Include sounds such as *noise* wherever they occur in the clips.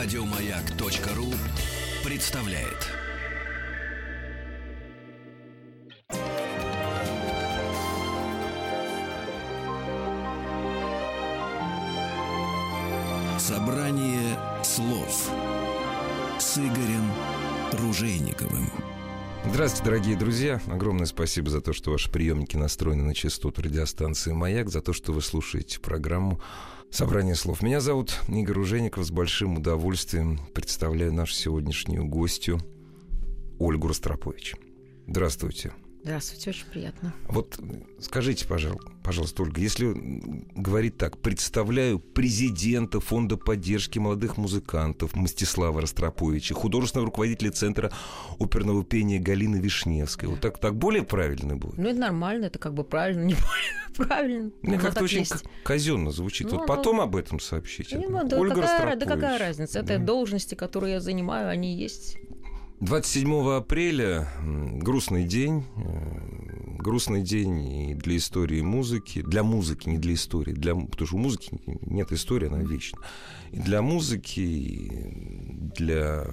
Радиомаяк.ру представляет. Собрание слов с Игорем Ружейниковым. Здравствуйте, дорогие друзья. Огромное спасибо за то, что ваши приемники настроены на частоту радиостанции «Маяк», за то, что вы слушаете программу «Собрание слов». Меня зовут Игорь Ружеников. С большим удовольствием представляю нашу сегодняшнюю гостью Ольгу Ростропович. Здравствуйте. Здравствуйте, очень приятно. Вот скажите, пожалуйста, пожалуйста, Ольга, если говорить так, представляю президента Фонда поддержки молодых музыкантов Мстислава Ростроповича, художественного руководителя Центра оперного пения Галины Вишневской. Вот так, так более правильно будет? Ну, это нормально, это как бы правильно, *laughs* не правильно. Мне как-то очень есть. казенно звучит. Ну, вот потом ну, об этом сообщите. Ну, да, Ольга какая, да какая разница? Это да. должности, которые я занимаю, они есть. 27 апреля грустный день, э, грустный день и для истории музыки, для музыки, не для истории, для, потому что у музыки нет истории, она вечна. И для музыки, и для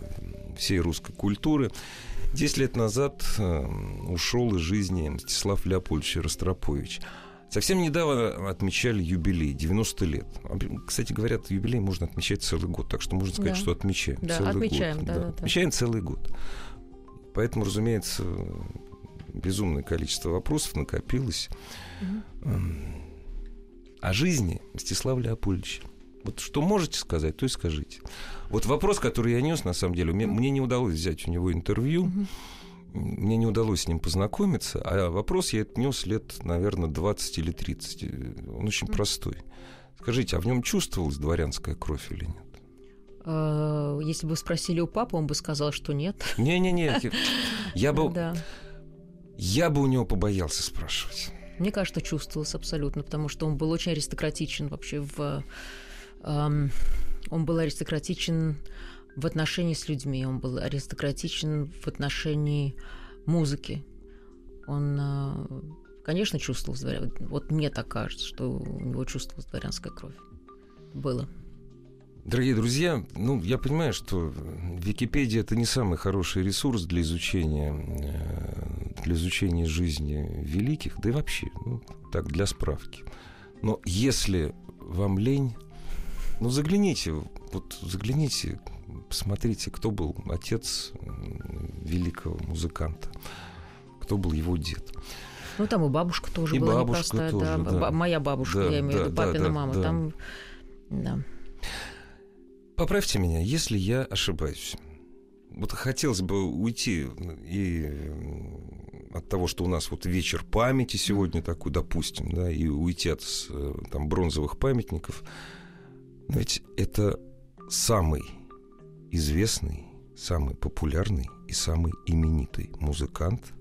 всей русской культуры. Десять лет назад э, ушел из жизни Мстислав Леопольдович Ростропович – Совсем недавно отмечали юбилей, 90 лет. Кстати, говорят, юбилей можно отмечать целый год, так что можно сказать, да. что отмечаем да, целый отмечаем, год. Да, да, да. Отмечаем целый год. Поэтому, разумеется, безумное количество вопросов накопилось. Угу. О жизни Мстислава Леопольдовича. Вот что можете сказать, то и скажите. Вот вопрос, который я нес, на самом деле, мне, мне не удалось взять у него интервью. Угу мне не удалось с ним познакомиться, а вопрос я отнес лет, наверное, 20 или 30. Он очень простой. Скажите, а в нем чувствовалась дворянская кровь или нет? А, если бы спросили у папы, он бы сказал, что нет. Не-не-не, я *laughs* бы... Я бы у него побоялся спрашивать. Мне кажется, чувствовалось абсолютно, потому что он был очень аристократичен вообще в... он был аристократичен в отношении с людьми, он был аристократичен в отношении музыки. Он, э, конечно, чувствовал дворянскую Вот мне так кажется, что у него чувствовалась дворянская кровь. Было. Дорогие друзья, ну, я понимаю, что Википедия это не самый хороший ресурс для изучения, э, для изучения жизни великих, да и вообще, ну, так, для справки. Но если вам лень, ну, загляните, вот загляните посмотрите, кто был отец великого музыканта, кто был его дед. Ну, там и бабушка тоже и была бабушка непростая. Тоже, да. Да. Моя бабушка, да, я имею в виду, папина да, мама. Да. Там, да. Поправьте меня, если я ошибаюсь. Вот хотелось бы уйти и от того, что у нас вот вечер памяти сегодня такой, допустим, да, и уйти от там, бронзовых памятников. Но ведь это самый известный, самый популярный и самый именитый музыкант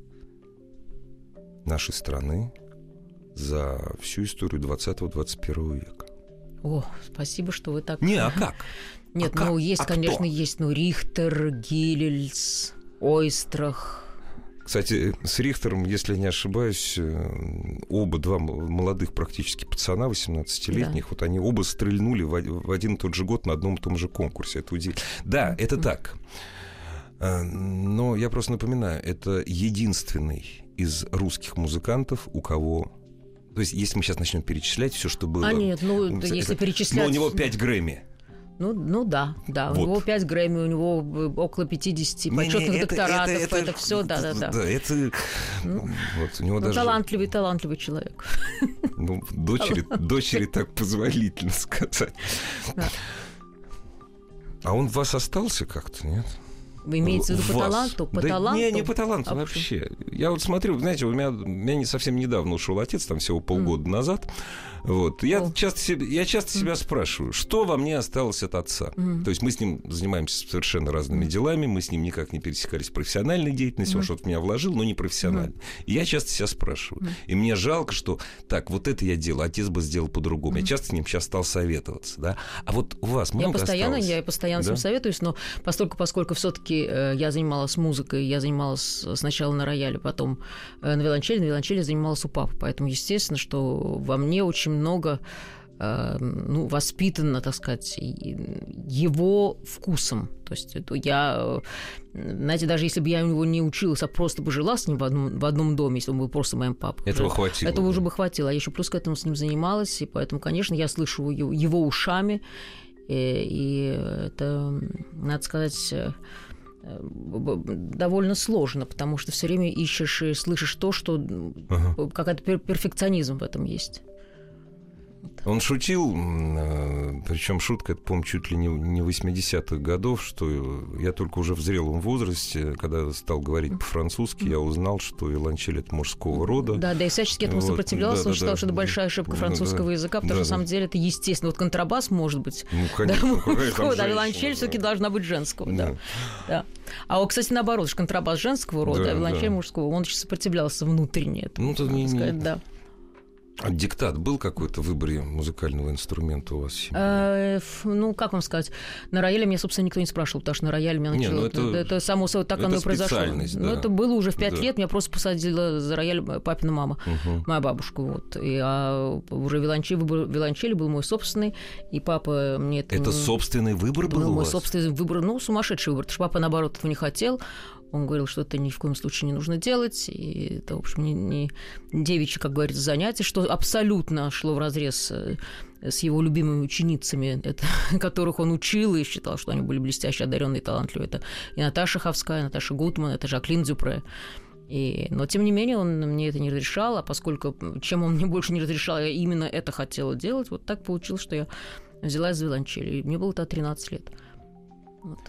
нашей страны за всю историю 20-21 века. О, спасибо, что вы так... Не, а как? Нет, а ну как? есть, а конечно, кто? есть, ну, Рихтер, Гиллельс, Ойстрах, кстати, с Рихтером, если не ошибаюсь, э, оба два молодых практически пацана, 18-летних, да. вот они оба стрельнули в один и тот же год на одном и том же конкурсе. Это удивительно. Да, это так. Э, но я просто напоминаю, это единственный из русских музыкантов, у кого то есть, если мы сейчас начнем перечислять все, что было... А нет, ну, это, если перечислять... Но у него 5 Грэмми. Ну, ну да, да. Вот. У него 5 Грэмми, у него э, около 50 не, почетных не, это, докторатов, это, это, это все, да, да, да. Да, это ну, вот у него ну, даже... талантливый, талантливый человек. Ну, дочери, дочери так позволительно сказать. Да. А он в вас остался как-то, нет? Имеется в виду по таланту? По да таланту? Не, не по таланту а вообще. Я вот смотрю, знаете, у меня, у меня не совсем недавно ушел отец, там всего полгода mm. назад. Вот. Я, oh. часто себе, я часто mm. себя спрашиваю, что во мне осталось от отца? Mm. То есть мы с ним занимаемся совершенно разными делами, мы с ним никак не пересекались в профессиональной деятельности, mm. он что-то в меня вложил, но не профессионально. Mm. И я часто себя спрашиваю. Mm. И мне жалко, что так, вот это я делал, отец бы сделал по-другому. Mm. Я часто с ним сейчас стал советоваться. Да? А вот у вас много я постоянно, осталось? Я постоянно да? с ним советуюсь, но поскольку, поскольку все-таки э, я занималась музыкой, я занималась сначала на рояле, потом э, на виолончели, на виолончели занималась у папы. Поэтому, естественно, что во мне очень много э, ну, воспитана, так сказать, его вкусом. То есть это я, знаете, даже если бы я у него не училась, а просто бы жила с ним в одном, в одном доме, если он был просто моим папой. Этого уже, хватило. Этого да. уже бы хватило. А я еще плюс к этому с ним занималась, и поэтому, конечно, я слышу его, его ушами, и, и это, надо сказать, э, довольно сложно, потому что все время ищешь и слышишь то, что ага. какой-то перфекционизм в этом есть. Он шутил, э, причем шутка, это, по-моему, чуть ли не 80-х годов, что я только уже в зрелом возрасте, когда стал говорить по-французски, я узнал, что виолончель это мужского рода. Да, да, и всячески этому вот, сопротивлялся, да, он считал, да, что это большая ошибка французского да, языка, потому да, что на самом деле это естественно. Вот контрабас может быть. Ну, конечно, *laughs* да, мужского, да, виолончель все-таки должна быть женского, да. да. А вот, кстати, наоборот, контрабас женского рода, да, а виолончель да. мужского, он еще сопротивлялся внутренне. Этому, ну, это не, сказать, да. А диктат был какой-то в выборе музыкального инструмента у вас? Э, ну, как вам сказать, на рояле меня, собственно, никто не спрашивал, потому что на рояле меня начало... Не, ну это, это само собой, так оно и произошло. Да. Ну, это было уже в пять да. лет, меня просто посадила за рояль папина мама, угу. моя бабушка, вот. И а уже виолончель, выбор виолончели был мой собственный, и папа мне это... Это собственный выбор был, был мой собственный выбор, ну, сумасшедший выбор, потому что папа, наоборот, этого не хотел, он говорил, что это ни в коем случае не нужно делать, и это, в общем, не, не девичье, как говорится, занятие, что абсолютно шло в разрез э, с его любимыми ученицами, это, *laughs* которых он учил и считал, что они были блестящие, одаренные, талантливые. Это и Наташа Ховская, и Наташа Гутман, это Жаклин Дюпре. И, но, тем не менее, он мне это не разрешал, а поскольку чем он мне *laughs* больше не разрешал, я именно это хотела делать, вот так получилось, что я взялась за виолончель. И мне было тогда 13 лет. Вот.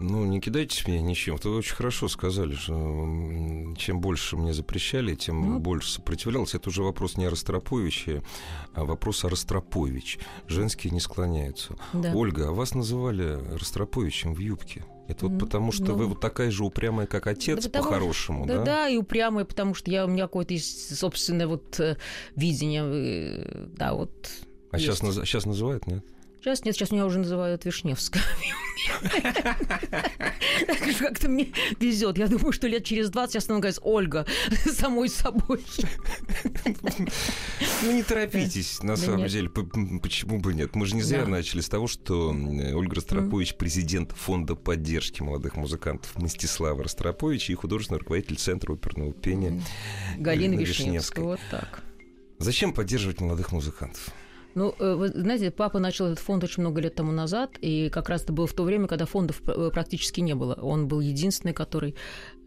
Ну, не кидайтесь меня ничем. Вы очень хорошо сказали, что чем больше мне запрещали, тем ну. больше сопротивлялся. Это уже вопрос не о Ростроповиче, а вопрос о Ростропович. Женские не склоняются. Да. Ольга, а вас называли Ростроповичем в юбке? Это вот потому, что ну, вы вот такая же упрямая, как отец, да, по-хорошему, да? Да, да, и упрямая, потому что я, у меня какое-то есть собственное вот э, видение, э, да, вот. А сейчас, сейчас называют, нет? Сейчас нет, сейчас меня уже называют Вишневская. Как-то мне везет. Я думаю, что лет через 20 я стану говорить Ольга самой собой. Ну, не торопитесь, на самом деле. Почему бы нет? Мы же не зря начали с того, что Ольга Ростропович, президент фонда поддержки молодых музыкантов Мстислава Ростропович и художественный руководитель Центра оперного пения Галина Вишневская. Вот так. Зачем поддерживать молодых музыкантов? Ну, э, вы знаете, папа начал этот фонд очень много лет тому назад, и как раз это было в то время, когда фондов э, практически не было. Он был единственный, который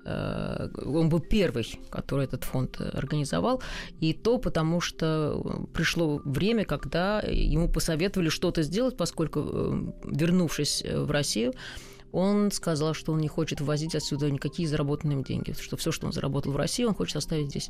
э, он был первый, который этот фонд организовал, и то потому, что пришло время, когда ему посоветовали что-то сделать, поскольку, вернувшись в Россию, он сказал, что он не хочет ввозить отсюда никакие заработанные деньги, что все, что он заработал в России, он хочет оставить здесь.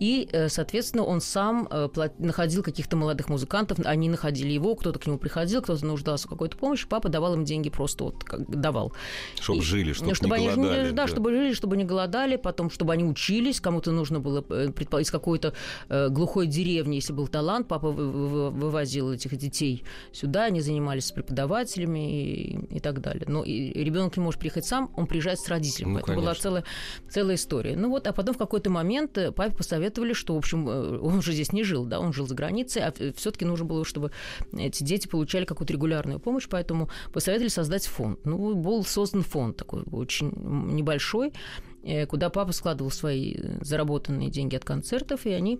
И, э, соответственно, он сам э, находил каких-то молодых музыкантов, они находили его, кто-то к нему приходил, кто-то нуждался в какой-то помощи, папа давал им деньги просто вот как давал. Чтобы жили, чтобы, чтобы не они, голодали. Да, да, чтобы жили, чтобы не голодали, потом, чтобы они учились, кому-то нужно было э, из какой-то глухой деревни, если был талант, папа вывозил этих детей сюда, они занимались с преподавателями и, и так далее. Но ребенок не может приехать сам, он приезжает с родителями. Ну, Это была целая, целая история. Ну вот, а потом в какой-то момент папе посоветовал посоветовали, что, в общем, э, он уже здесь не жил, да, он жил за границей, а все-таки нужно было, чтобы эти дети получали какую-то регулярную помощь, поэтому посоветовали создать фонд. Ну, был создан фонд такой очень небольшой, э, куда папа складывал свои заработанные деньги от концертов, и они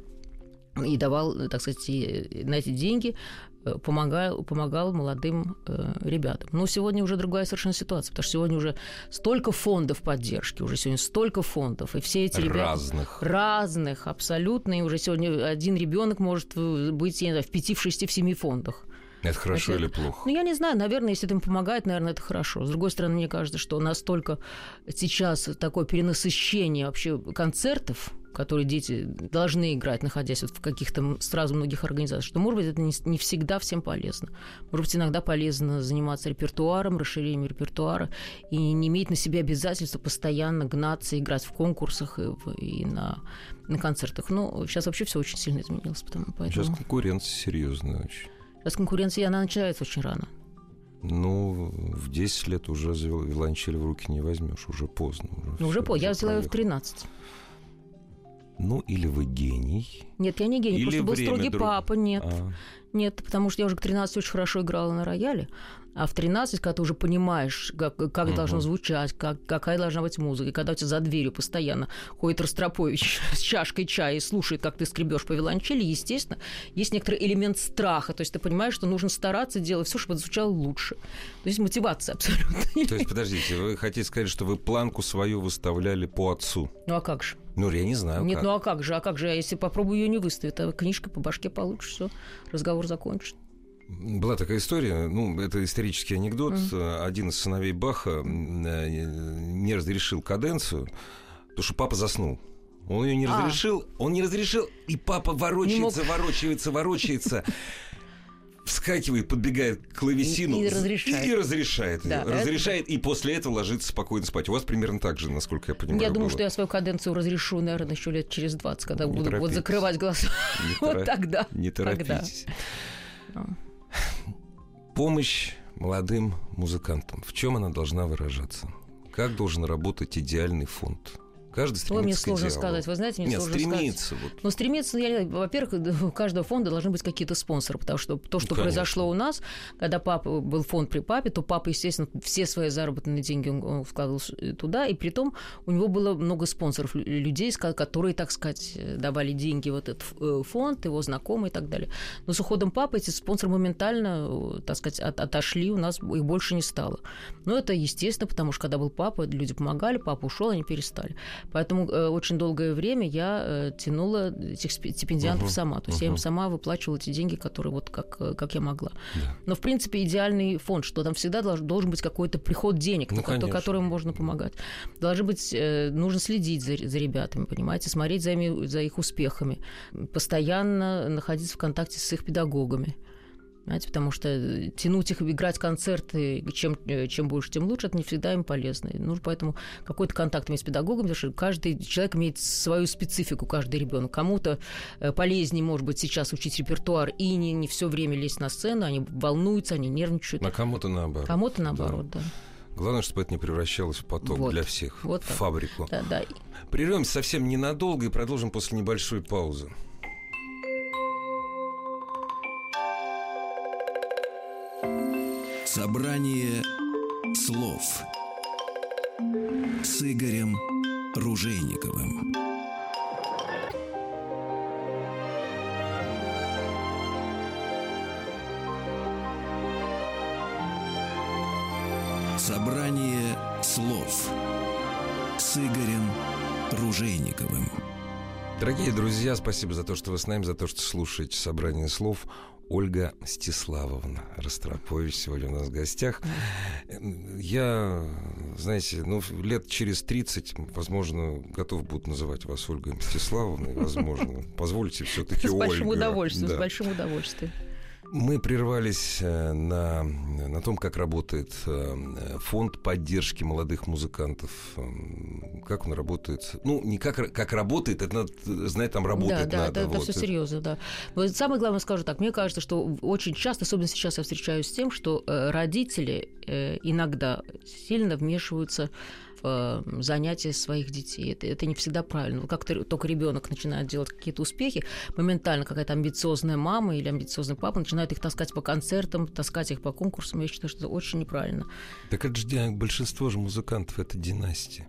и давал, так сказать, на эти деньги Э, помогал, помогал молодым э, ребятам. Но сегодня уже другая совершенно ситуация, потому что сегодня уже столько фондов поддержки, уже сегодня столько фондов, и все эти ребята... Разных. Разных, абсолютно. И уже сегодня один ребенок может быть, знаю, в пяти, в шести, в семи фондах. Это хорошо это, или плохо? Ну, я не знаю. Наверное, если это им помогает, наверное, это хорошо. С другой стороны, мне кажется, что настолько сейчас такое перенасыщение вообще концертов, которые дети должны играть, находясь вот в каких-то сразу многих организациях, что, может быть, это не, не всегда всем полезно. Может быть, иногда полезно заниматься репертуаром, расширением репертуара и не иметь на себе обязательства постоянно гнаться, играть в конкурсах и, в, и на, на концертах. Но сейчас вообще все очень сильно изменилось. Потому, поэтому... Сейчас конкуренция серьезная очень. Сейчас конкуренция, она начинается очень рано. Ну, в 10 лет уже виолончель в руки не возьмешь, уже поздно. Уже, ну, уже поздно. Я взяла ее в 13. Ну, или вы гений, Нет, я не гений, Или просто был строгий друг- папа, нет. А. Нет, потому что я уже к 13 очень хорошо играла на рояле. А в 13, когда ты уже понимаешь, как, как должно звучать, как, какая должна быть музыка, и когда у тебя за дверью постоянно ходит Ростропович *laughs* с чашкой чая и слушает, как ты скребешь по виолончели, естественно, есть некоторый элемент страха. То есть ты понимаешь, что нужно стараться делать все, чтобы это звучало лучше. То есть мотивация абсолютно. *laughs* То есть, *laughs* подождите, вы хотите сказать, что вы планку свою выставляли по отцу? Ну а как же? Ну, я не знаю, Нет, как. ну а как же? А как же? А если попробую ее не выставить, а книжка по башке получишь, все, разговор закончен. Была такая история, ну, это исторический анекдот. Один из сыновей Баха э, не разрешил каденцию, потому что папа заснул. Он ее не А. разрешил, он не разрешил, и папа ворочается, ворочается, ворочается. Вскакивает, подбегает к клавесину И- и разрешает. и разрешает. Да, это разрешает, и после этого ложится спокойно спать. У вас примерно так же, насколько я понимаю. Я думаю, было. что я свою каденцию разрешу, наверное, еще лет через 20, когда Не буду вот торопитесь. закрывать глаза. Не *laughs* Вот тогда. Не Тогда. торопитесь. Ну. *sighs* Помощь молодым музыкантам. В чем она должна выражаться? Как должен работать идеальный фонд? Каждый стремится Ой, мне сложно идеалу. сказать. Вы знаете, мне Нет, сложно сказать. стремится. Вот. Но стремиться, ну, я, во-первых, у каждого фонда должны быть какие-то спонсоры, потому что то, что конечно. произошло у нас, когда папа был фонд при папе, то папа, естественно, все свои заработные деньги он, вкладывал с- туда, и при том у него было много спонсоров, лю- людей, которые, так сказать, э, давали деньги в этот э, фонд, его знакомые и так далее. Но с уходом папы эти спонсоры моментально, э, так сказать, от- отошли, у нас их больше не стало. Но это естественно, потому что когда был папа, люди помогали, папа ушел, они перестали. Поэтому э, очень долгое время я э, тянула этих стипендиантов Мгм, сама. То есть я им сама выплачивала эти деньги, которые вот как, э, как я могла. Да. Но, в принципе, идеальный фонд, что там всегда долж- должен быть какой-то приход денег, Ну, на которым можно помогать. Должны быть, э, нужно следить за, за ребятами, понимаете, смотреть за, ими- за их успехами, постоянно находиться в контакте с их педагогами. Знаете, потому что э, тянуть их, играть концерты, чем, э, чем больше, тем лучше, это не всегда им полезно. И Нужно поэтому какой-то контакт иметь с педагогом, потому что каждый человек имеет свою специфику, каждый ребенок. Кому-то э, полезнее, может быть, сейчас учить репертуар и не, не все время лезть на сцену, они волнуются, они нервничают. А кому-то наоборот. Кому-то наоборот, да. Главное, чтобы это не превращалось в поток Вот. для всех, Вот в так. фабрику. Да, да. Прервемся совсем ненадолго и продолжим после небольшой паузы. Собрание слов с Игорем Ружейниковым. Собрание слов с Игорем Ружейниковым. Дорогие друзья, спасибо за то, что вы с нами, за то, что слушаете собрание слов. Ольга Стиславовна Ростропович сегодня у нас в гостях. Я, знаете, ну, лет через 30, возможно, готов буду называть вас Ольгой Мстиславовной, возможно. Позвольте все-таки С Ольга. большим удовольствием, Да. с большим удовольствием. Мы прервались э, на, на том, как работает э, фонд поддержки молодых музыкантов. Эм, Как он работает? Ну, не как, как работает, это надо знать, там работать да, да, надо. это, вот. все серьезно, да. Но самое главное скажу так, мне кажется, что очень часто, особенно сейчас я встречаюсь с тем, что э, родители иногда сильно вмешиваются в занятия своих детей. Это, это не всегда правильно. Как то только ребенок начинает делать какие-то успехи, моментально какая-то амбициозная мама или амбициозный папа начинает их таскать по концертам, таскать их по конкурсам. Я считаю, что это очень неправильно. Так это же большинство же музыкантов это династия.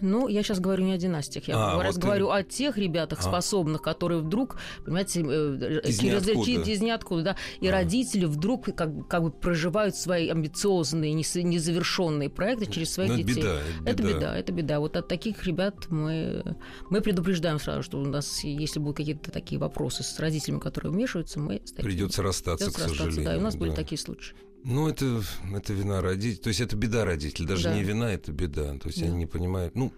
Ну, я сейчас говорю не о династиях, я А, раз вот говорю о тех ребятах А. способных, которые вдруг, понимаете, э, Из через ниоткуда. из ниоткуда, да, и А. родители вдруг как, как бы проживают свои амбициозные, незавершенные проекты через своих Ну, это детей. беда, это Это беда. беда, это беда. Вот от таких ребят мы, мы предупреждаем сразу, что у нас, если будут какие-то такие вопросы с родителями, которые вмешиваются, мы Придется расстаться, придется к расстаться, сожалению. Да, и у нас были да. такие случаи. Ну, это, это вина родителей. То есть это беда родителей. Даже Да. не вина, это беда. То есть Да. они не понимают. Ну,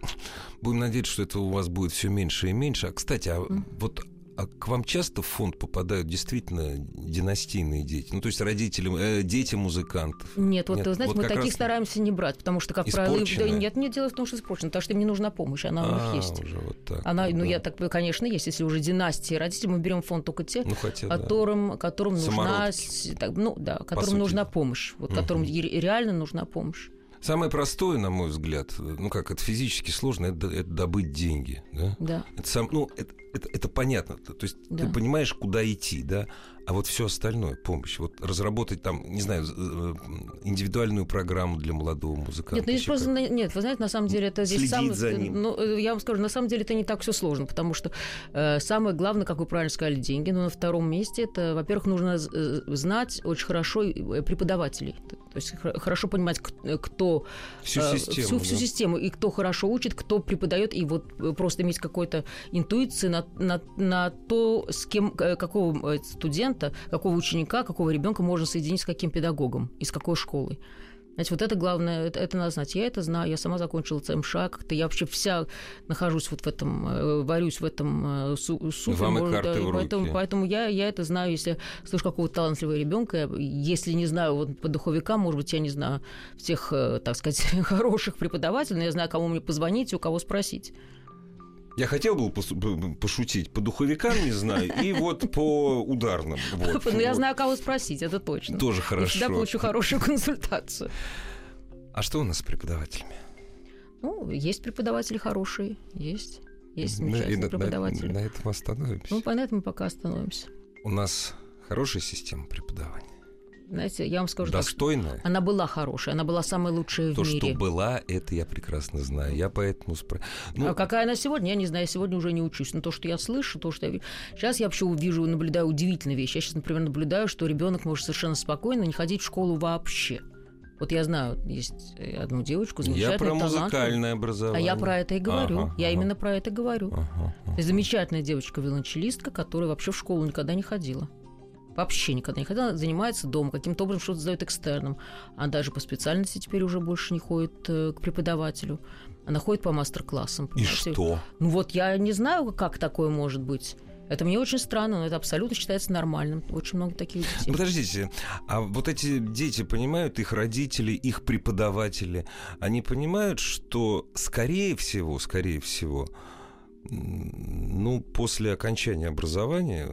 будем надеяться, что это у вас будет все меньше и меньше. А, кстати, а вот а к вам часто в фонд попадают действительно династийные дети? Ну, то есть родители, э, дети музыкантов? Нет, вот, Нет, вы знаете, вот мы таких раз- стараемся не брать, потому что, как правило, да, нет, нет, дело в том, что испорчено, потому что им не нужна помощь, она у А, них есть. уже вот так. Она, ну, да. я так, конечно, есть. Если уже династии родителей, мы берем в фонд только те, Ну, хотя, да. которым, которым нужна, так, ну, да, которым сути. нужна помощь, вот, Мгм. которым реально нужна помощь. Самое простое, на мой взгляд, ну как, это физически сложно, это, это добыть деньги. Да? Да. Это сам, ну, это, это, это понятно. То есть Да. ты понимаешь, куда идти, да? А вот все остальное, помощь, вот разработать там, не знаю, э, индивидуальную программу для молодого музыканта. Нет, ну здесь просто, как. нет, вы знаете, на самом деле это здесь самое- за ним. Ну, э, я вам скажу, на самом деле это не так все сложно, потому что э, самое главное, как вы правильно сказали, деньги. Но на втором месте это, во-первых, нужно э, знать очень хорошо э, преподавателей, то есть хо- хорошо понимать, э, кто Всю э, систему. всю, всю да. систему и кто хорошо учит, кто преподает, и вот э, просто иметь какой-то интуиции на, на, на то, с кем, э, какого э, студента, какого ученика, какого ребенка можно соединить с каким педагогом и с какой школой. Знаете, вот это главное, это, это надо знать. Я это знаю, я сама закончила ЦМШ, как-то я вообще вся нахожусь вот в этом, э, варюсь в этом су- супе. Вам и можно, карты в поэтому, руки. поэтому я, я это знаю, если слышу какого-то талантливого ребенка, если не знаю вот по духовикам, может быть, я не знаю всех, так сказать, *laughs* хороших преподавателей, но я знаю, кому мне позвонить и у кого спросить. Я хотел бы пошутить по духовикам, не знаю, и вот по ударным. *laughs* Вот. Но я Вот. знаю, кого спросить, это точно. Тоже Я всегда хорошо. получу хорошую *laughs* консультацию. А что у нас с преподавателями? Ну, есть преподаватели хорошие, есть. Есть На- замечательные на- на- преподаватели. На этом остановимся. Ну, по этому пока остановимся. У нас хорошая система преподавания. Знаете, я вам скажу так, что Достойная. она была хорошая, она была самая лучшая То, в что мире. была, это я прекрасно знаю. Я поэтому спро... Ну, а какая она сегодня, я не знаю, я сегодня уже не учусь. Но то, что я слышу, то, что я вижу. Сейчас я вообще вижу, наблюдаю удивительные вещи. Я сейчас, например, наблюдаю, что ребенок может совершенно спокойно не ходить в школу вообще. Вот я знаю, есть э, одну девочку, я замечательную, про талантливую. музыкальное А образование. я про это и говорю. Ага, я ага. именно про это говорю. Ага, То есть замечательная девочка-виолончелистка, которая вообще в школу никогда не ходила. Вообще никогда не ходила. Занимается дома, каким-то образом что-то сдает экстерном. Она даже по специальности теперь уже больше не ходит э, к преподавателю. Она ходит по мастер-классам. И что? Ну вот я не знаю, как такое может быть. Это мне очень странно, но это абсолютно считается нормальным. Очень много таких Ну, детей. Подождите, а вот эти дети понимают, их родители, их преподаватели, они понимают, что скорее всего, скорее всего, ну, после окончания образования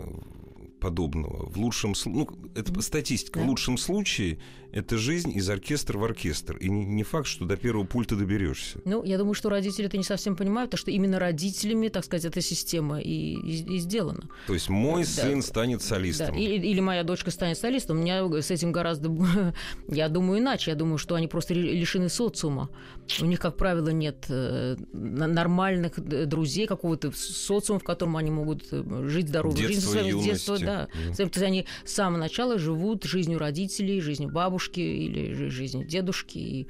подобного, в лучшем случае, ну, это статистика, в лучшем случае это жизнь из оркестра в оркестр. И не, факт, что до первого пульта доберешься. Ну, я думаю, что родители это не совсем понимают, потому что именно родителями, так сказать, эта система и, и- и сделана. То есть мой Да. сын станет Да, солистом. или, или моя дочка станет солистом. У меня с этим гораздо... *laughs* Я думаю иначе. Я думаю, что они просто лишены социума. У них, как правило, нет э, нормальных э, друзей, какого-то социума, в котором они могут э, жить здоровой Детство, юности. детства, да. Мгм. То есть они с самого начала живут жизнью родителей, жизнью бабушки или жи- жизнью дедушки. И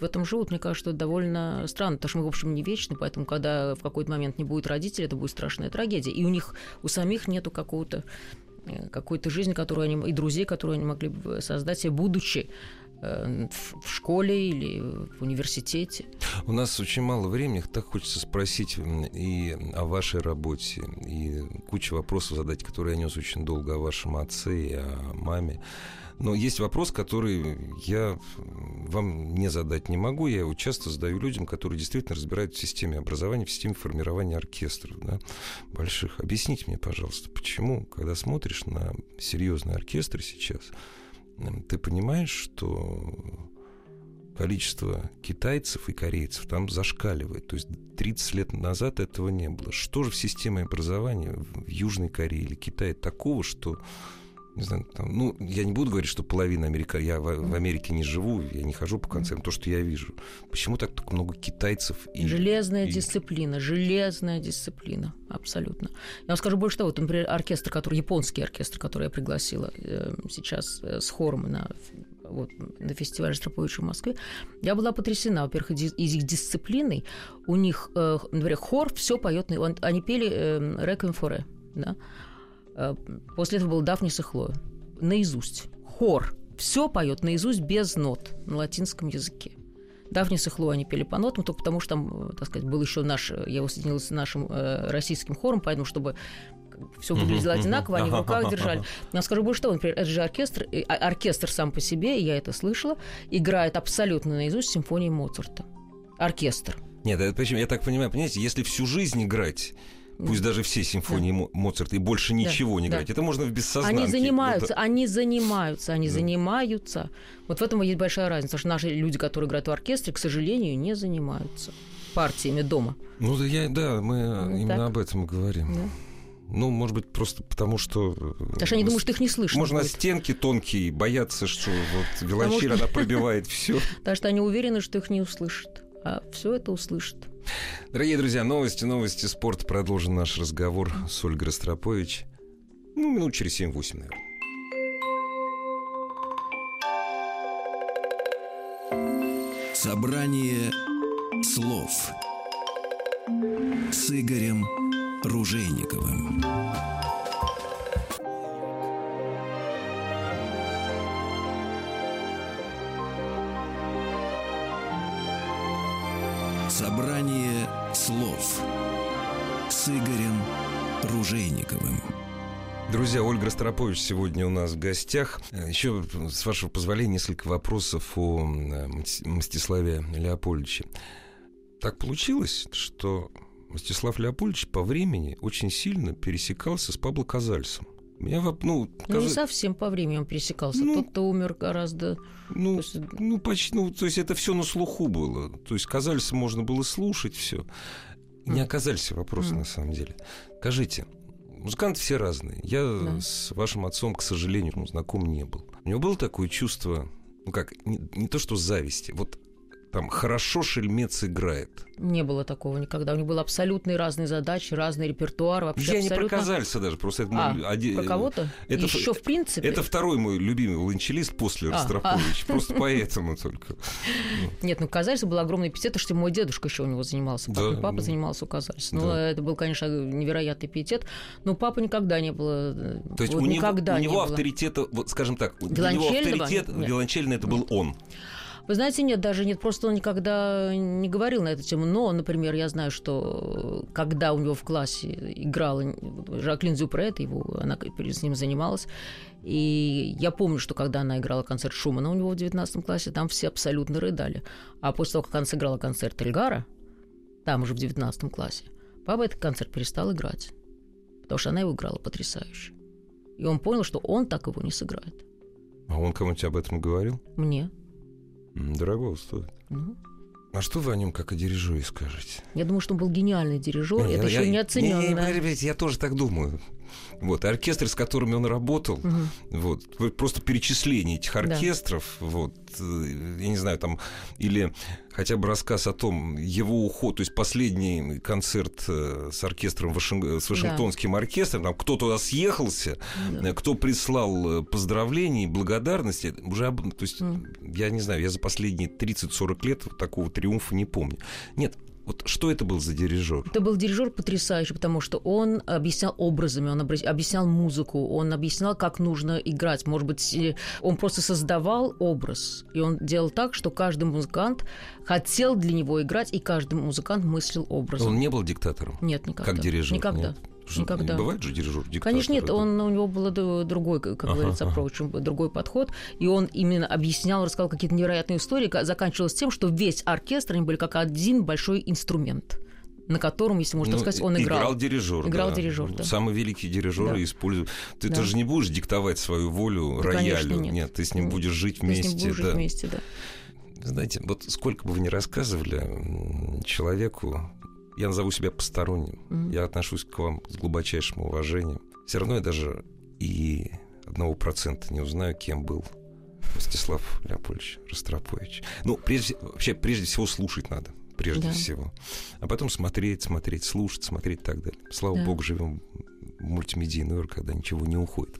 в этом живут, мне кажется, довольно странно, потому что мы, в общем, не вечны, поэтому, когда в какой-то момент не будет родителей, это будет страшная трагедия. И у них, у самих нету какого-то э, какой-то жизни, которую они, и друзей, которые они могли бы создать себе, будучи в в школе или в университете. У нас очень мало времени, так хочется спросить и о вашей работе, и кучу вопросов задать, которые я нес очень долго о вашем отце и о маме. Но есть вопрос, который я вам не задать не могу. Я его часто задаю людям, которые действительно разбираются в системе образования, в системе формирования оркестров да, больших. Объясните мне, пожалуйста, почему, когда смотришь на серьезный оркестр сейчас, ты понимаешь, что количество китайцев и корейцев там зашкаливает. То есть 30 лет назад этого не было. Что же в системе образования в Южной Корее или Китае такого, что не знаю, там, ну, я не буду говорить, что половина Америка, я в, в Америке не живу, я не хожу по концертам, то, что я вижу. Почему так, так много китайцев и железная и- дисциплина, железная дисциплина, абсолютно. Я вам скажу больше того, вот, например, оркестр, который, японский оркестр, который я пригласила э, сейчас э, с хором на, вот, на фестивале Строповича в Москве, я была потрясена, во-первых, из из их дисциплиной. У них, э, например, хор все поет, они пели э, «Реквием форе», да? Э, После этого был Дафнис и Хлоя. Наизусть. Хор. Все поет наизусть без нот на латинском языке. Дафнис и Хлоя они пели по нотам, только потому что там, э, так сказать, был еще наш, э, я его соединила с нашим э, российским хором, поэтому, чтобы все выглядело одинаково, они в руках держали. Но скажу больше того, например, это же оркестр, а, оркестр сам по себе, я это слышала, играет абсолютно наизусть симфонии Моцарта. Оркестр. Нет, это почему? Я так понимаю, понимаете, если всю жизнь играть, пусть даже все симфонии Мо- Моцарта и больше ничего не да. играть, это можно в бессознанке. Они занимаются, Ну, они занимаются, они Да. занимаются. Вот в этом и есть большая разница, потому что наши люди, которые играют в оркестре, к сожалению, не занимаются партиями дома. да- Ну да, я, да, мы Ну, именно так. об этом и говорим. Да. Ну, может быть, просто потому что... Потому что они думают, что их не слышно Можно будет. стенки тонкие, боятся, что вот виолончель, она пробивает все. *laughs* Потому что они уверены, что их не услышат. А все это услышат. Дорогие друзья, новости, новости спорта. Продолжим наш разговор с Ольгой Ростропович. Ну, минут через 7-8, наверное. Собрание слов с Игорем Ружейниковым. Собрание слов с Игорем Ружейниковым. Друзья, Ольга Ростропович сегодня у нас в гостях. Еще, с вашего позволения, несколько вопросов о э, Мстиславе Леопольдовиче. Так получилось, что Мстислав Леопольдович по времени очень сильно пересекался с Пабло Казальсом. Меня, ну, Ну, Каза- не совсем по времени он пересекался. Ну, Тот-то умер гораздо... ну, есть- ну, почти, ну, то есть это все на слуху было. То есть Казальса можно было слушать все. Не М. о Казальсе вопрос, М. на самом деле. Скажите, музыканты все разные. Я Да. с вашим отцом, к сожалению, ну, знаком не был. У него было такое чувство, ну как, не, не то что зависти, вот там хорошо шельмец играет. Не было такого никогда. У них были абсолютно разные задачи, разный репертуар. Вообще Я не про абсолютно... Даже, просто это А, мой оди- Про кого-то? это Еще в принципе? Это второй мой любимый виолончелист после А, Ростропович. Просто поэтому только. Нет, ну Казальса был огромный пиетет, потому что мой дедушка еще у него занимался. Папа, Да, папа ну, занимался у Казальса. Ну, да. это был, конечно, невероятный пиетет. Но папа никогда не было... То есть вот у него, никогда у не него авторитета, вот скажем так, для него авторитет Нет. виолончельный это был он. Вы знаете, нет, даже нет, просто он никогда не говорил на эту тему. Но, например, я знаю, что э, когда у него в классе играла Жаклин Зюпрет, его, она с ним занималась, и я помню, что когда она играла концерт Шумана у него в 19 классе, там все абсолютно рыдали. А после того, как она сыграла концерт Эльгара, там уже в 19 классе, папа этот концерт перестал играть, потому что она его играла потрясающе. И он понял, что он так его не сыграет. А он кому-нибудь об этом говорил? Мне. Дорого стоит. А что вы о нем как о дирижере скажете? Я думаю, что он был гениальный дирижер. Это я- еще я- не оцененное. Не, не, я тоже так думаю. Вот, оркестры, с которыми он работал, Мгм. вот, просто перечисление этих Да. оркестров, вот, э, я не знаю, там, или хотя бы рассказ о том, его уход, то есть последний концерт э, с оркестром, Вашинг- с Вашингтонским оркестром, там кто туда съехался, Да. э, кто прислал поздравления, благодарности, уже, то есть, Мгм. я не знаю, я за последние 30-40 лет такого триумфа не помню. Нет, вот что это был за дирижер? Это был дирижер потрясающий, потому что он объяснял образами, он объяснял музыку, он объяснял, как нужно играть. Может быть, э, он просто создавал образ. И он делал так, что каждый музыкант хотел для него играть, и каждый музыкант мыслил образом. Он не был диктатором, Нет, никогда. как дирижер? Никогда. нет? Что, Никогда. Бывает же дирижер диктатор? Конечно, нет, он, у него был другой, как Ага, говорится, ага. approach, другой подход, и он именно объяснял, рассказал какие-то невероятные истории, ка- заканчивалось тем, что весь оркестр, они были как один большой инструмент, на котором, если можно Ну, сказать, он играл. Играл дирижер. Играл да. дирижер, да. Самый великий дирижер Да. использует. Ты, Да. ты же не будешь диктовать свою волю Да, конечно, роялю. нет. ты с ним Ну, будешь жить Ты с вместе. ним будешь жить да. вместе, да. Знаете, вот сколько бы вы ни рассказывали человеку, я назову себя посторонним, Мгм. я отношусь к вам с глубочайшим уважением. Все равно я даже и одного процента не узнаю, кем был Мстислав Леопольдович Ростропович. Ну, прежде, вообще, прежде всего, слушать надо. Прежде Да. всего. А потом смотреть, смотреть, слушать, смотреть и так далее. Слава Да. богу, живем в мультимедийный мир, когда ничего не уходит.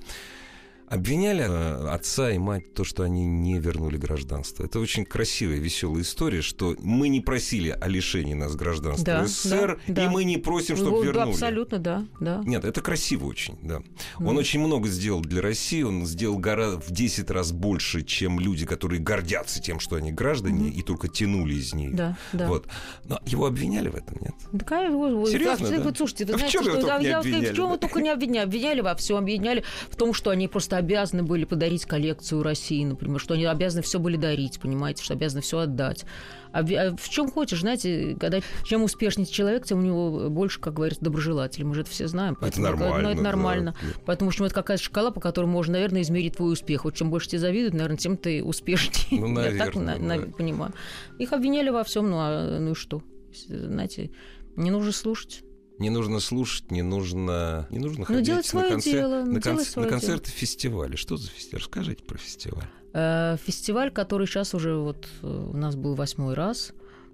Обвиняли э, отца и мать то, что они не вернули гражданство. Это очень красивая, веселая история, что мы не просили о лишении нас гражданства Да, СССР, да, да. и мы не просим, чтобы Ну, да, вернули. абсолютно, да, да. Нет, это красиво очень, да. Он очень много сделал для России, он сделал гора в 10 раз больше, чем люди, которые гордятся тем, что они граждане, и только тянули из нее. Да, да. Вот. Но его обвиняли в этом, нет? Да, конечно, Серьезно, да? да? Вы слушайте, вы А в знаете, чём его что только не я- обвиняли, в чем да? только не обвиняли? Обвиняли во всем, обвиняли в том, что они просто обязаны были подарить коллекцию России, например, что они обязаны все были дарить, понимаете, что обязаны все отдать. А в чем хочешь, знаете, когда чем успешнее человек, тем у него больше, как говорится, доброжелателей. Мы же это все знаем. поэтому нормально, Ну, это да. нормально. Поэтому что это какая-то шкала, по которой можно, наверное, измерить твой успех. Вот чем больше тебе завидуют, наверное, тем ты успешнее. Ну, *laughs* Я так наверное, на- на- да. понимаю. Их обвиняли во всем, ну а ну и что? Знаете, не нужно слушать. Не нужно слушать, не нужно, не нужно Ну, ходить делать на, свое концерт- дело, ну, на, конц- свое на концерты фестиваля. Что за фестиваль? Расскажите про фестиваль. Э, Фестиваль, который сейчас уже вот э, у нас был восьмой раз.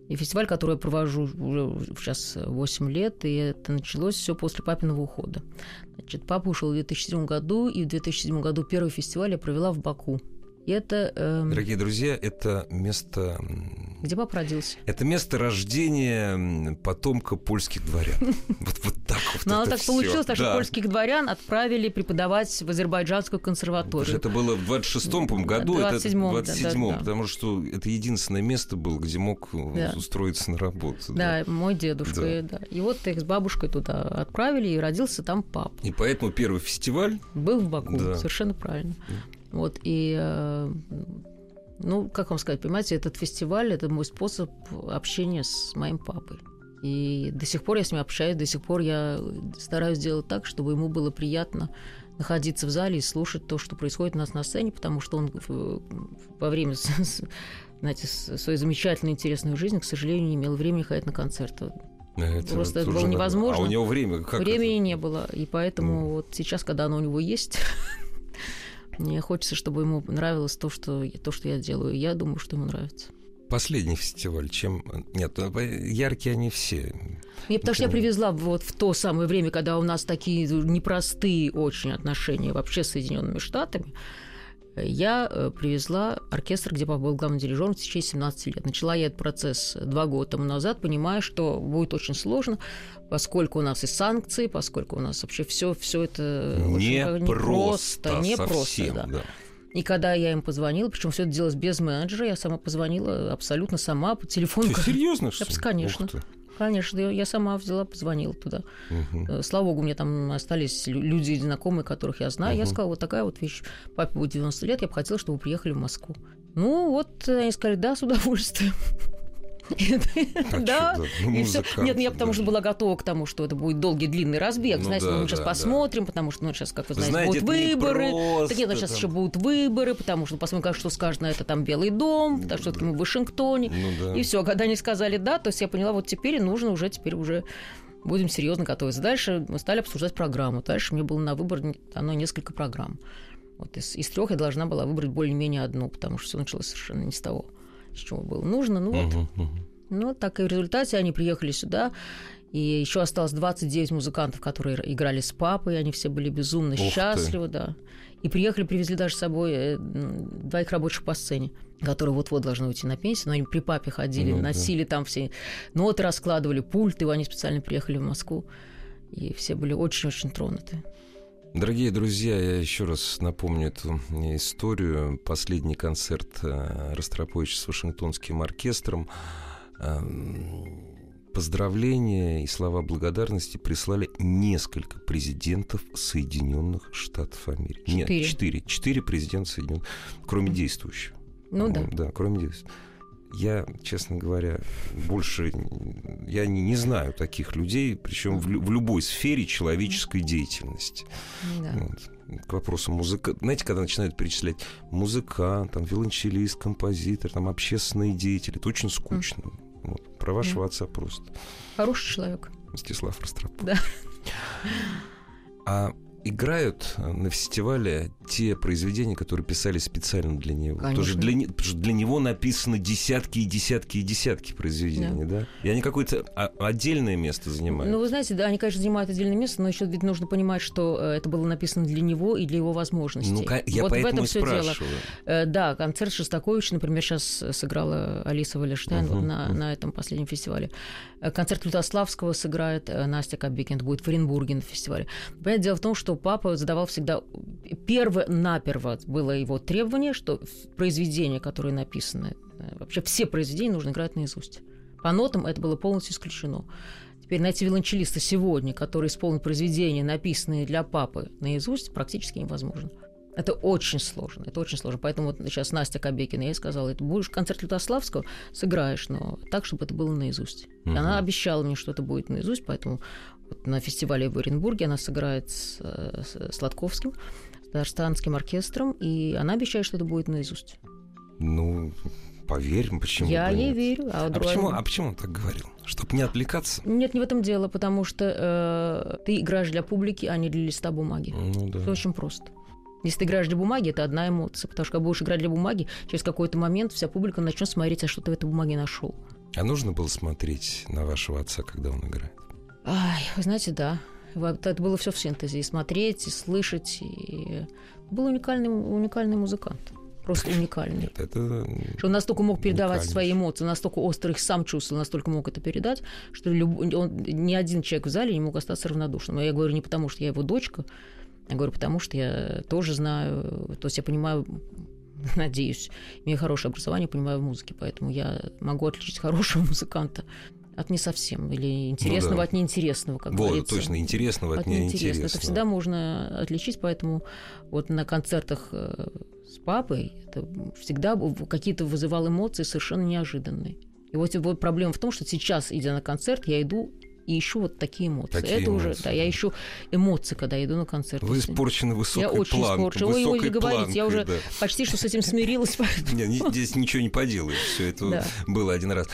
И фестиваль, который я провожу уже сейчас 8 лет, и это началось все после папиного ухода. Значит, папа ушел в 2007 году, и в 2007 году первый фестиваль я провела в Баку. Это... эм, Дорогие друзья, это место... где папа родился? Это место рождения потомка польских дворян. *laughs* Вот, вот так вот это так получилось, так что польских дворян отправили преподавать в Азербайджанскую консерваторию. это было в 26-м по-моему, году, это 27-м, да, да, 27-м, да. потому что это единственное место было, где мог э, устроиться на работу. Да, мой дедушка. Да. и, вот их с бабушкой туда отправили, и родился там папа. И поэтому первый фестиваль Был в Баку, совершенно правильно. Вот, и, э, ну, как вам сказать, понимаете, этот фестиваль – это мой способ общения с моим папой. И до сих пор я с ним общаюсь, до сих пор я стараюсь сделать так, чтобы ему было приятно находиться в зале и слушать то, что происходит у нас на сцене, потому что он во время знаете, своей замечательной, интересной жизни, к сожалению, не имел времени ходить на концерты. Это Просто это было невозможно. А у него время как Времени это? не было. И поэтому Ну. вот сейчас, когда оно у него есть, *laughs* мне хочется, чтобы ему нравилось то, что, то, что я делаю. Я думаю, что ему нравится. Последний фестиваль, чем... Нет, ну, яркие они все. Мне потому что я привезла вот в то самое время, когда у нас такие непростые очень отношения вообще с Соединенными Штатами, я э, привезла оркестр, где папа был главным дирижером в течение 17 лет. Начала я этот процесс два года тому назад, понимая, что будет очень сложно, поскольку у нас и санкции, поскольку у нас вообще все, все это Не очень просто, не совсем, просто, да. да. И когда я им позвонила, причем все это делалось без менеджера, я сама позвонила абсолютно сама по телефону. Ты серьезно, что конечно. Конечно, я, я сама взяла, позвонила туда. Э, Слава богу, мне там остались лю- люди знакомые, которых я знаю. Я Мгм. сказала, вот такая вот вещь. Папе будет 90 лет, я бы хотела, чтобы вы приехали в Москву. Ну, вот э, они сказали, да, с удовольствием. А Да, да, ну, Нет, ну я потому что была готова к тому, что это будет долгий длинный разбег. Ну Знаете, мы сейчас посмотрим, потому что сейчас, как вы знаете, будут выборы. Так нет, сейчас еще будут выборы, потому что посмотрим, как что скажет на это там Белый дом, потому что все-таки мы в Вашингтоне. И все, когда они сказали да, то есть я поняла, вот теперь нужно уже, теперь уже будем серьезно готовиться. Дальше мы стали обсуждать программу. Дальше мне было на выбор дано несколько программ. Вот из, из трех я должна была выбрать более-менее одну, потому что все началось совершенно не с того, чего было нужно. Ну вот, Мгм, мгм. ну, так и в результате они приехали сюда. И еще осталось 29 музыкантов, которые играли с папой. Они все были безумно Ух ты. счастливы, да. И приехали, привезли даже с собой э, двоих рабочих по сцене, которые вот-вот должны уйти на пенсию. Но они при папе ходили, Ну да. носили там все ноты, раскладывали, пульты. Они специально приехали в Москву. И все были очень-очень тронуты. Дорогие друзья, я еще раз напомню эту историю. Последний концерт э, Ростроповича с Вашингтонским оркестром. Эм, Поздравления и слова благодарности прислали несколько президентов Соединенных Штатов Америки. Нет, Четыре. четыре. Четыре президента Соединенных, кроме действующего. Ну да. Да, кроме действующего. Я, честно говоря, больше я не, не знаю таких людей, причем в, в любой сфере человеческой деятельности. да. Вот. К вопросу музыка. Знаете, когда начинают перечислять музыкант, там, виолончелист, композитор, там, общественные деятели, это очень скучно. Вот. Про вашего отца просто. Хороший человек. Мстислав Ростропович. Да. А играют э, на фестивале те произведения, которые писали специально для него. Конечно. Тоже для, не- потому что для него написаны десятки и десятки и десятки произведений, да? И они какое-то а- отдельное место занимают. Ну, вы знаете, да, они, конечно, занимают отдельное место, но еще ведь нужно понимать, что э, это было написано для него и для его возможностей. Ну, я вот в поэтому этом и все дело. спрашиваю. Э, Да, концерт Шостаковича, например, сейчас сыграла Алиса Валерштейн Мгм, на, мгм. на этом последнем фестивале. Концерт Лютославского сыграет Настя Кобякин, это будет в Оренбурге на фестивале. Понимаете, дело в том, что папа задавал всегда... Перво-наперво было его требование, что произведения, которые написаны, э, вообще все произведения нужно играть наизусть. По нотам это было полностью исключено. Теперь найти виолончелиста сегодня, который исполнит произведения, написанные для папы наизусть, практически невозможно. Это очень сложно, это очень сложно. Поэтому вот сейчас Настя Кобекина, я ей сказала, это будешь концерт Лютославского, сыграешь, но так, чтобы это было наизусть. И Мгм. она обещала мне, что это будет наизусть, поэтому на фестивале в Оренбурге она сыграет с, с Сладковским, с Дарстанским оркестром, и она обещает, что это будет наизусть. Ну, поверь, почему Я бы ей нет? верю. А, А почему, а почему он так говорил? Чтобы не отвлекаться? Нет, не в этом дело, потому что э, ты играешь для публики, а не для листа бумаги. Ну да. Все очень просто. Если ты играешь для бумаги, это одна эмоция. Потому что когда будешь играть для бумаги, через какой-то момент вся публика начнет смотреть, а что ты в этой бумаге нашел. А нужно было смотреть на вашего отца, когда он играет? Ай, вы знаете, да. Это было все в синтезе. И смотреть, и слышать. И... Был уникальный, уникальный музыкант. Просто уникальный. Нет, это... Что он настолько мог передавать свои эмоции, настолько остро их сам чувствовал, настолько мог это передать, что люб- он, ни один человек в зале не мог остаться равнодушным. А я говорю не потому, что я его дочка, я говорю потому, что я тоже знаю, то есть я понимаю, *laughs* надеюсь, имею хорошее образование, понимаю в музыке, поэтому я могу отличить хорошего *laughs* музыканта от не совсем, или интересного Ну да. от неинтересного, как Вот, говорится. точно, интересного от, От неинтересного. неинтересного. Это всегда можно отличить, поэтому вот на концертах э, с папой это всегда какие-то вызывал эмоции совершенно неожиданные. И вот, вот проблема в том, что сейчас, идя на концерт, я иду и ищу вот такие эмоции. Такие это уже, эмоции, да, я ищу эмоции, когда я иду на концерт. Вы испорчены высокой я очень план- испорчена. Ой, ой, не говорите, я уже да. почти что с этим смирилась. поэтому- *laughs* Не, не- здесь ничего не поделаешь. Все это было один раз.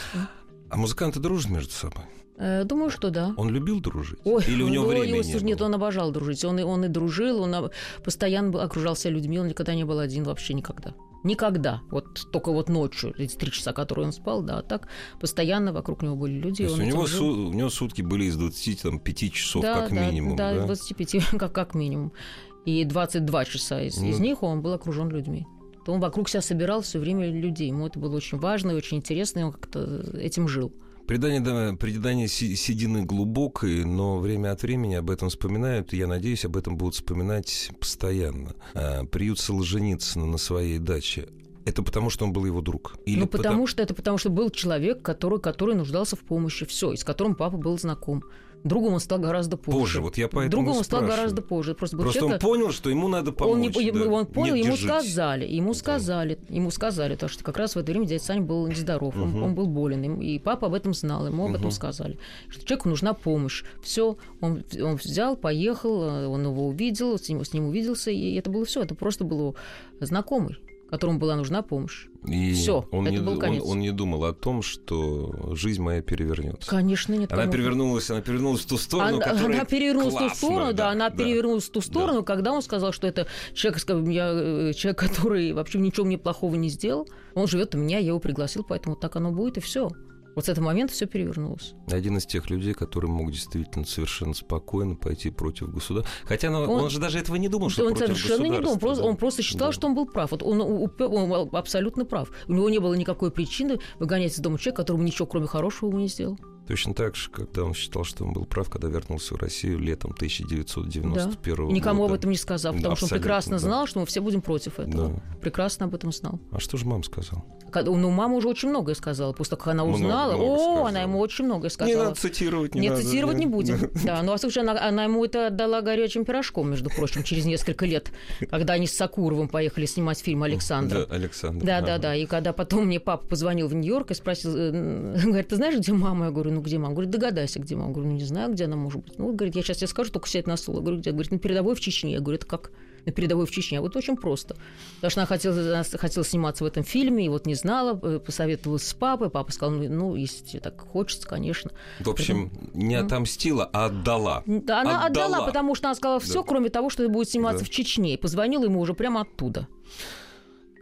А музыканты дружат между собой? Э, Думаю, что да. Он любил дружить? Ой, Или у него ой, времени ой, не Нет, было? он обожал дружить. Он и, он и дружил, он постоянно был- окружался людьми, он никогда не был один, вообще никогда. Никогда. Вот только вот ночью, эти три часа, которые он спал, да, а так постоянно вокруг него были люди. То есть у него, су- у него сутки были из 25 часов да, как да, минимум, да, да? 25, *laughs* как, как минимум. И 22 часа из, из Ну. них он был окружен людьми. То он вокруг себя собирал все время людей. Ему это было очень важно и очень интересно, и он как-то этим жил. Предание, да, предание седины глубокой, но время от времени об этом вспоминают, и я надеюсь, об этом будут вспоминать постоянно. А, приют Солженицына на своей даче. Это потому, что он был его друг? Или ну, потому что это потому, что был человек, который, который нуждался в помощи. Все, и с которым папа был знаком. Другом он стал гораздо позже. Позже, вот я поэтому Другом и он стал спрашиваю. гораздо позже. Просто, Просто человек, он понял, что ему надо помочь. он, не, да. он понял, Нет, ему держись. сказали, ему Да. сказали, ему сказали, то, что как раз в это время дядя Саня был нездоров, он- Мгм. он, был болен, и папа об этом знал, ему об этом сказали, что человеку нужна помощь. Все, он, он взял, поехал, он его увидел, с ним, с ним увиделся, и это было все, это просто был его знакомый, которому была нужна помощь. И Всё, он, это не, был конец. он, он не думал о том, что жизнь моя перевернется. Конечно, нет. Она перевернулась, она перевернулась в ту сторону, Она, которая она перевернулась в ту классно, сторону, да, она перевернулась в ту сторону, когда он сказал, что это человек, я, э, человек, *laughs* который вообще ничего мне плохого не сделал. Он живет у меня, я его пригласил, поэтому так оно будет, и все. Вот с этого момента все перевернулось. Один из тех людей, который мог действительно совершенно спокойно пойти против государства. Хотя ну, он, Он- же даже этого не думал, что он против совершенно не думал, просто, да. он просто считал, Да. что он был прав. Вот он, он абсолютно прав. У него не было никакой причины выгонять из дома человека, которому ничего, кроме хорошего, ему не сделал. Точно так же, когда он считал, что он был прав, когда вернулся в Россию летом 1991 И никому года. об этом не сказал, потому Да, что он прекрасно да. знал, что мы все будем против этого. Да. Прекрасно об этом знал. А что же мама сказала? Когда- Ну, мама уже очень многое сказала. После того, как она узнала, много о, сказала. она ему очень многое Не сказала. надо цитировать, не Нет, надо, цитировать да. не будем. *laughs* Да, ну а слушай, она, она ему это отдала горячим пирожком, между прочим, через несколько лет, когда они с Сакуровым поехали снимать фильм Александра. Да, Александр. Да, да, да. И когда потом мне папа позвонил в Нью-Йорк и спросил, э, *laughs* говорит, ты знаешь, где мама? Я говорю, ну где мама? Говорит, догадайся, где мама. Я говорю, ну не знаю, где она может быть. Ну, говорит, я сейчас тебе скажу, только сядь на стул. Я говорю, где? Говорит, на передовой в Чечне. Я говорю, это как на передовой в Чечне? Говорю, это очень просто. Потому что она хотела, она хотела сниматься в этом фильме, и вот не знала, э, посоветовалась с папой. Папа сказал, ну, ну, если тебе так хочется, конечно. В общем, не отомстила, а отдала. Да, она отдала, Отдала. потому что она сказала все, кроме того, что будет сниматься Да. в Чечне. И позвонила ему уже прямо оттуда.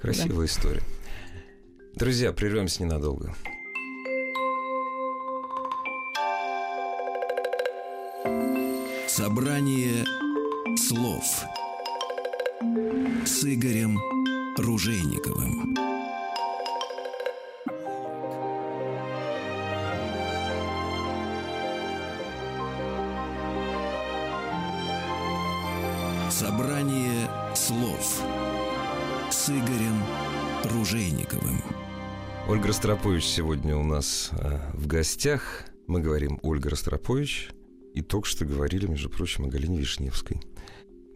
Красивая история. Друзья, прервемся ненадолго. Собрание слов с Игорем Ружейниковым. Собрание слов с Игорем Ружейниковым. Ольга Ростропович сегодня у нас э, в гостях. Мы говорим Ольга Ростропович. И только что говорили, между прочим, о Галине Вишневской.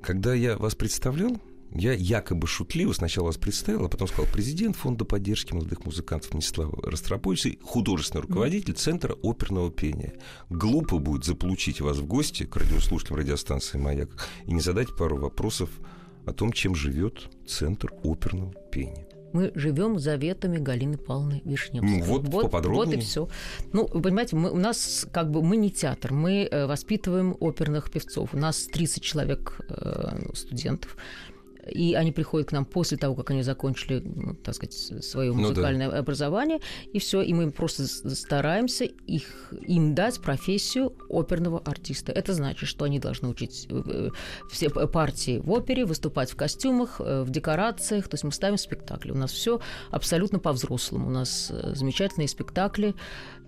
Когда я вас представлял, я якобы шутливо сначала вас представил, а потом сказал президент Фонда поддержки молодых музыкантов Мстислав Ростропович и художественный руководитель Центра оперного пения. Глупо будет заполучить вас в гости к радиослушателям радиостанции «Маяк» и не задать пару вопросов о том, чем живет Центр оперного пения. Мы живем заветами Галины Павловны Вишневской. Ну, вот поподробнее. Вот и все. Ну, вы понимаете, мы, у нас как бы мы не театр, мы э, воспитываем оперных певцов. У нас 30 человек э, студентов. И они приходят к нам после того, как они закончили, ну, так сказать, свое музыкальное ну, да. образование, и все, и мы просто стараемся их, им дать профессию оперного артиста. Это значит, что они должны учить э, э, все партии в опере, выступать в костюмах, э, в декорациях, то есть мы ставим спектакли. У нас все абсолютно по-взрослому. У нас замечательные спектакли.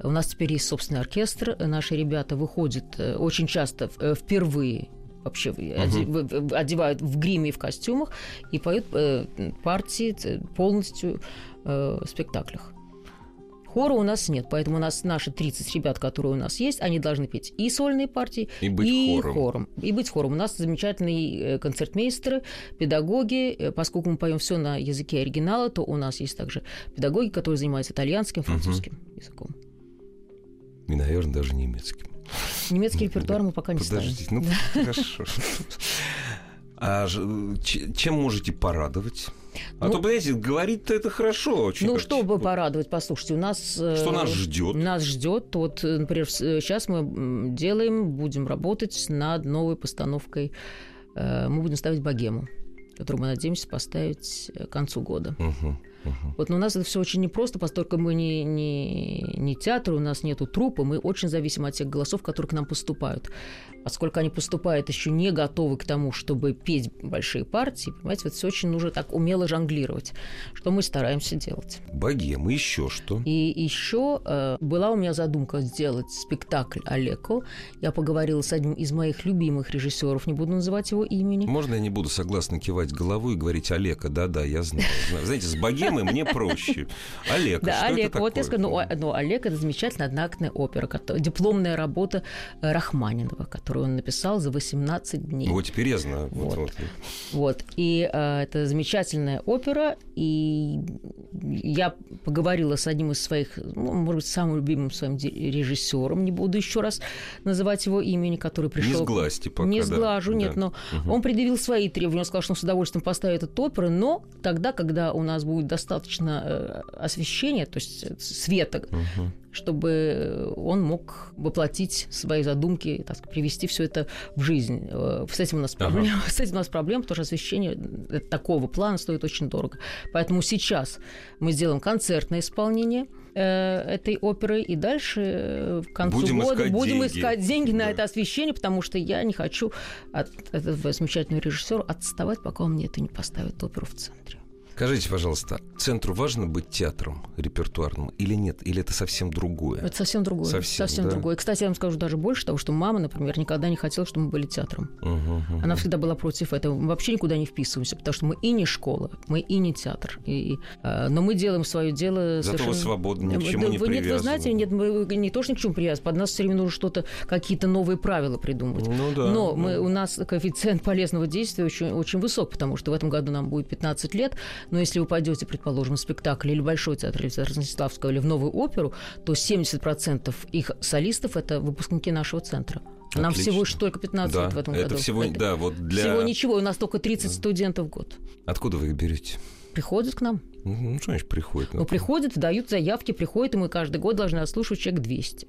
У нас теперь есть собственный оркестр. Наши ребята выходят очень часто впервые вообще угу. одевают в гриме и в костюмах и поют э, партии полностью э, в спектаклях. Хора у нас нет, поэтому у нас наши 30 ребят, которые у нас есть, они должны петь и сольные партии, и быть и хором. хором. И быть хором. У нас замечательные э, концертмейстеры, педагоги. Э, поскольку мы поем все на языке оригинала, то у нас есть также педагоги, которые занимаются итальянским, французским угу. языком. И, наверное, даже немецким. Немецкий репертуар мы пока не Подождите, ставим. ну *laughs* хорошо. А чем можете порадовать? А ну, то, понимаете, говорить-то это хорошо. Очень ну, чтобы порадовать, послушайте, у нас... Э, Что нас ждет? Нас ждет. Вот, например, сейчас мы делаем, будем работать над новой постановкой. Э, мы будем ставить богему, которую мы надеемся поставить к концу года. Угу. Uh-huh. Вот, но у нас это все очень непросто, поскольку мы не, не, не театр, у нас нету трупа, мы очень зависим от тех голосов, которые к нам поступают. Поскольку они поступают еще не готовы к тому, чтобы петь большие партии, понимаете, вот все очень нужно так умело жонглировать, что мы стараемся делать. Богема, еще что? И еще э, была у меня задумка сделать спектакль Олеко. Я поговорила с одним из моих любимых режиссеров, не буду называть его имени. Можно я не буду согласно кивать головой и говорить Олега? Да-да, я знаю. Знаете, с богемой темы мне проще. Олег, да, что Олег, это вот такое? я скажу, ну, ну, Олег это замечательная одноактная опера, дипломная работа э, Рахманинова, которую он написал за 18 дней. Ну, вот теперь я знаю. Вот, вот. вот. И э, это замечательная опера, и я поговорила с одним из своих, ну, может быть, самым любимым своим режиссером, не буду еще раз называть его имени, который пришел. Не сглазьте пока, Не да. сглажу, нет, да. но угу. он предъявил свои требования, он сказал, что он с удовольствием поставит эту оперу, но тогда, когда у нас будет достаточно э, освещения, то есть света, угу. чтобы он мог воплотить свои задумки, так сказать, привести все это в жизнь. Э, с этим у нас проблема, ага. *laughs* с этим у нас проблема, потому что освещение такого плана стоит очень дорого. Поэтому сейчас мы сделаем концертное исполнение э, этой оперы, и дальше к концу будем года искать будем деньги. искать деньги да. на это освещение, потому что я не хочу от этого замечательного режиссера отставать, пока он мне это не поставит оперу в центре. Скажите, пожалуйста, центру важно быть театром репертуарным или нет? Или это совсем другое? Это совсем другое. Совсем, совсем да? другое. Кстати, я вам скажу даже больше того, что мама, например, никогда не хотела, чтобы мы были театром. Угу, угу. Она всегда была против этого. Мы вообще никуда не вписываемся, потому что мы и не школа, мы и не театр. И, э, но мы делаем свое дело Зато совершенно... вы свободны, ни к чему да, не вы, Нет, вы знаете, нет, мы не то, что ни к чему привязаны. Под нас все время нужно что-то, какие-то новые правила придумывать. Ну, да, но да. мы, у нас коэффициент полезного действия очень, очень высок, потому что в этом году нам будет 15 лет. Но если вы пойдете предположим, в спектакль или Большой театр, или театр Станиславского, или в новую оперу, то 70% их солистов – это выпускники нашего центра. Нам Отлично. всего лишь только 15 да, лет в этом это году. Всего, это да, вот для... всего ничего, у нас только 30 студентов в год. Откуда вы их берете? Приходят к нам. Ну, что значит приходят? Ну, приходят, дают заявки, приходят, и мы каждый год должны отслушивать человек 200.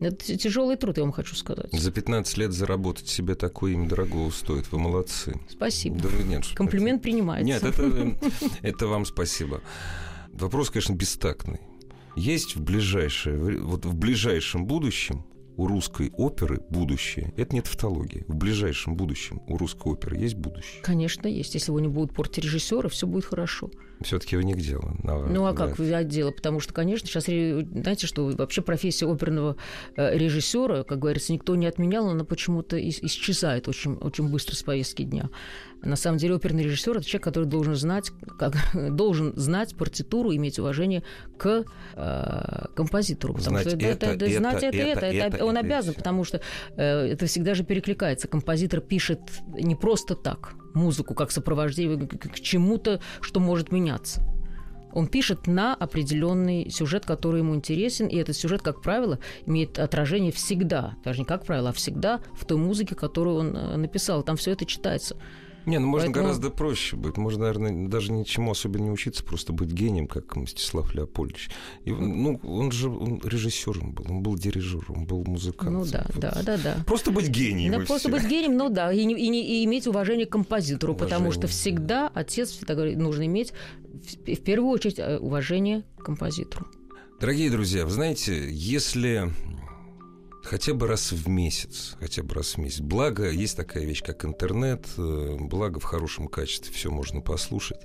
Это тяжелый труд, я вам хочу сказать. За 15 лет заработать себе такое им дорого стоит. Вы молодцы. Спасибо. Да, нет, Комплимент принимается. Нет, это, *laughs* это вам спасибо. Вопрос, конечно, бестактный. Есть в ближайшее, вот в ближайшем будущем у русской оперы будущее. Это не тавтология. В ближайшем будущем у русской оперы есть будущее. Конечно, есть. Если его не будут портить режиссеры, все будет хорошо. Все-таки вы не к делу. Ну а да. как от дела? Потому что, конечно, сейчас, знаете, что вообще профессия оперного э, режиссера, как говорится, никто не отменял, но она почему-то исчезает очень, очень быстро с повестки дня. На самом деле оперный режиссер это человек, который должен знать, как, *laughs* должен знать партитуру, иметь уважение к э, композитору. Потому знать что это, это, это, это, знать это, это, это, это, он это, обязан, это. потому что э, это всегда же перекликается. Композитор пишет не просто так музыку, как сопровождение к чему-то, что может меняться. Он пишет на определенный сюжет, который ему интересен, и этот сюжет, как правило, имеет отражение всегда, даже не как правило, а всегда в той музыке, которую он написал. Там все это читается. Не, ну можно Поэтому... гораздо проще быть. Можно, наверное, даже ничему особо не учиться, просто быть гением, как Мстислав Леопольдович. И, ну, он же он режиссером был, он был дирижером, он был музыкантом. Ну да, вот. да, да, да. Просто быть гением. Ну, просто все. быть гением, ну да, и, и, и иметь уважение к композитору, уважение. потому что всегда отец всегда говорит, нужно иметь в, в первую очередь э, уважение к композитору. Дорогие друзья, вы знаете, если хотя бы раз в месяц, хотя бы раз в месяц. Благо, есть такая вещь, как интернет, э, благо в хорошем качестве все можно послушать.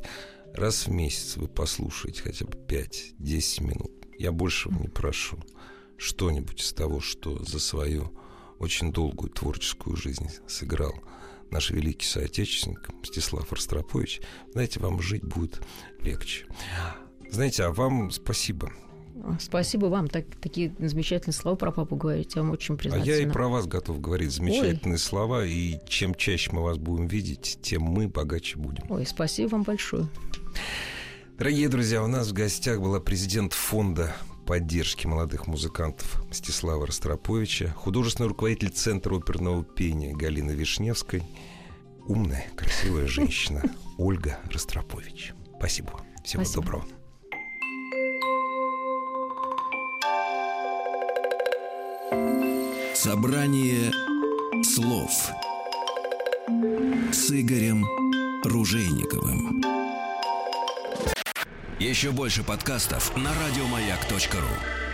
Раз в месяц вы послушаете хотя бы 5-10 минут. Я большего не прошу. Что-нибудь из того, что за свою очень долгую творческую жизнь сыграл наш великий соотечественник Мстислав Ростропович, знаете, вам жить будет легче. Знаете, а вам спасибо. Спасибо вам. Так, такие замечательные слова про папу говорить. Я вам очень признательна. А я и про вас готов говорить замечательные Ой. слова. И чем чаще мы вас будем видеть, тем мы богаче будем. Ой, спасибо вам большое. Дорогие друзья, у нас в гостях была президент фонда поддержки молодых музыкантов Мстислава Ростроповича, художественный руководитель Центра оперного пения Галина Вишневской, умная, красивая женщина *laughs* Ольга Ростропович. Спасибо. Всего Спасибо. доброго. Собрание слов с Игорем Ружейниковым. Еще больше подкастов на радиомаяк.ру.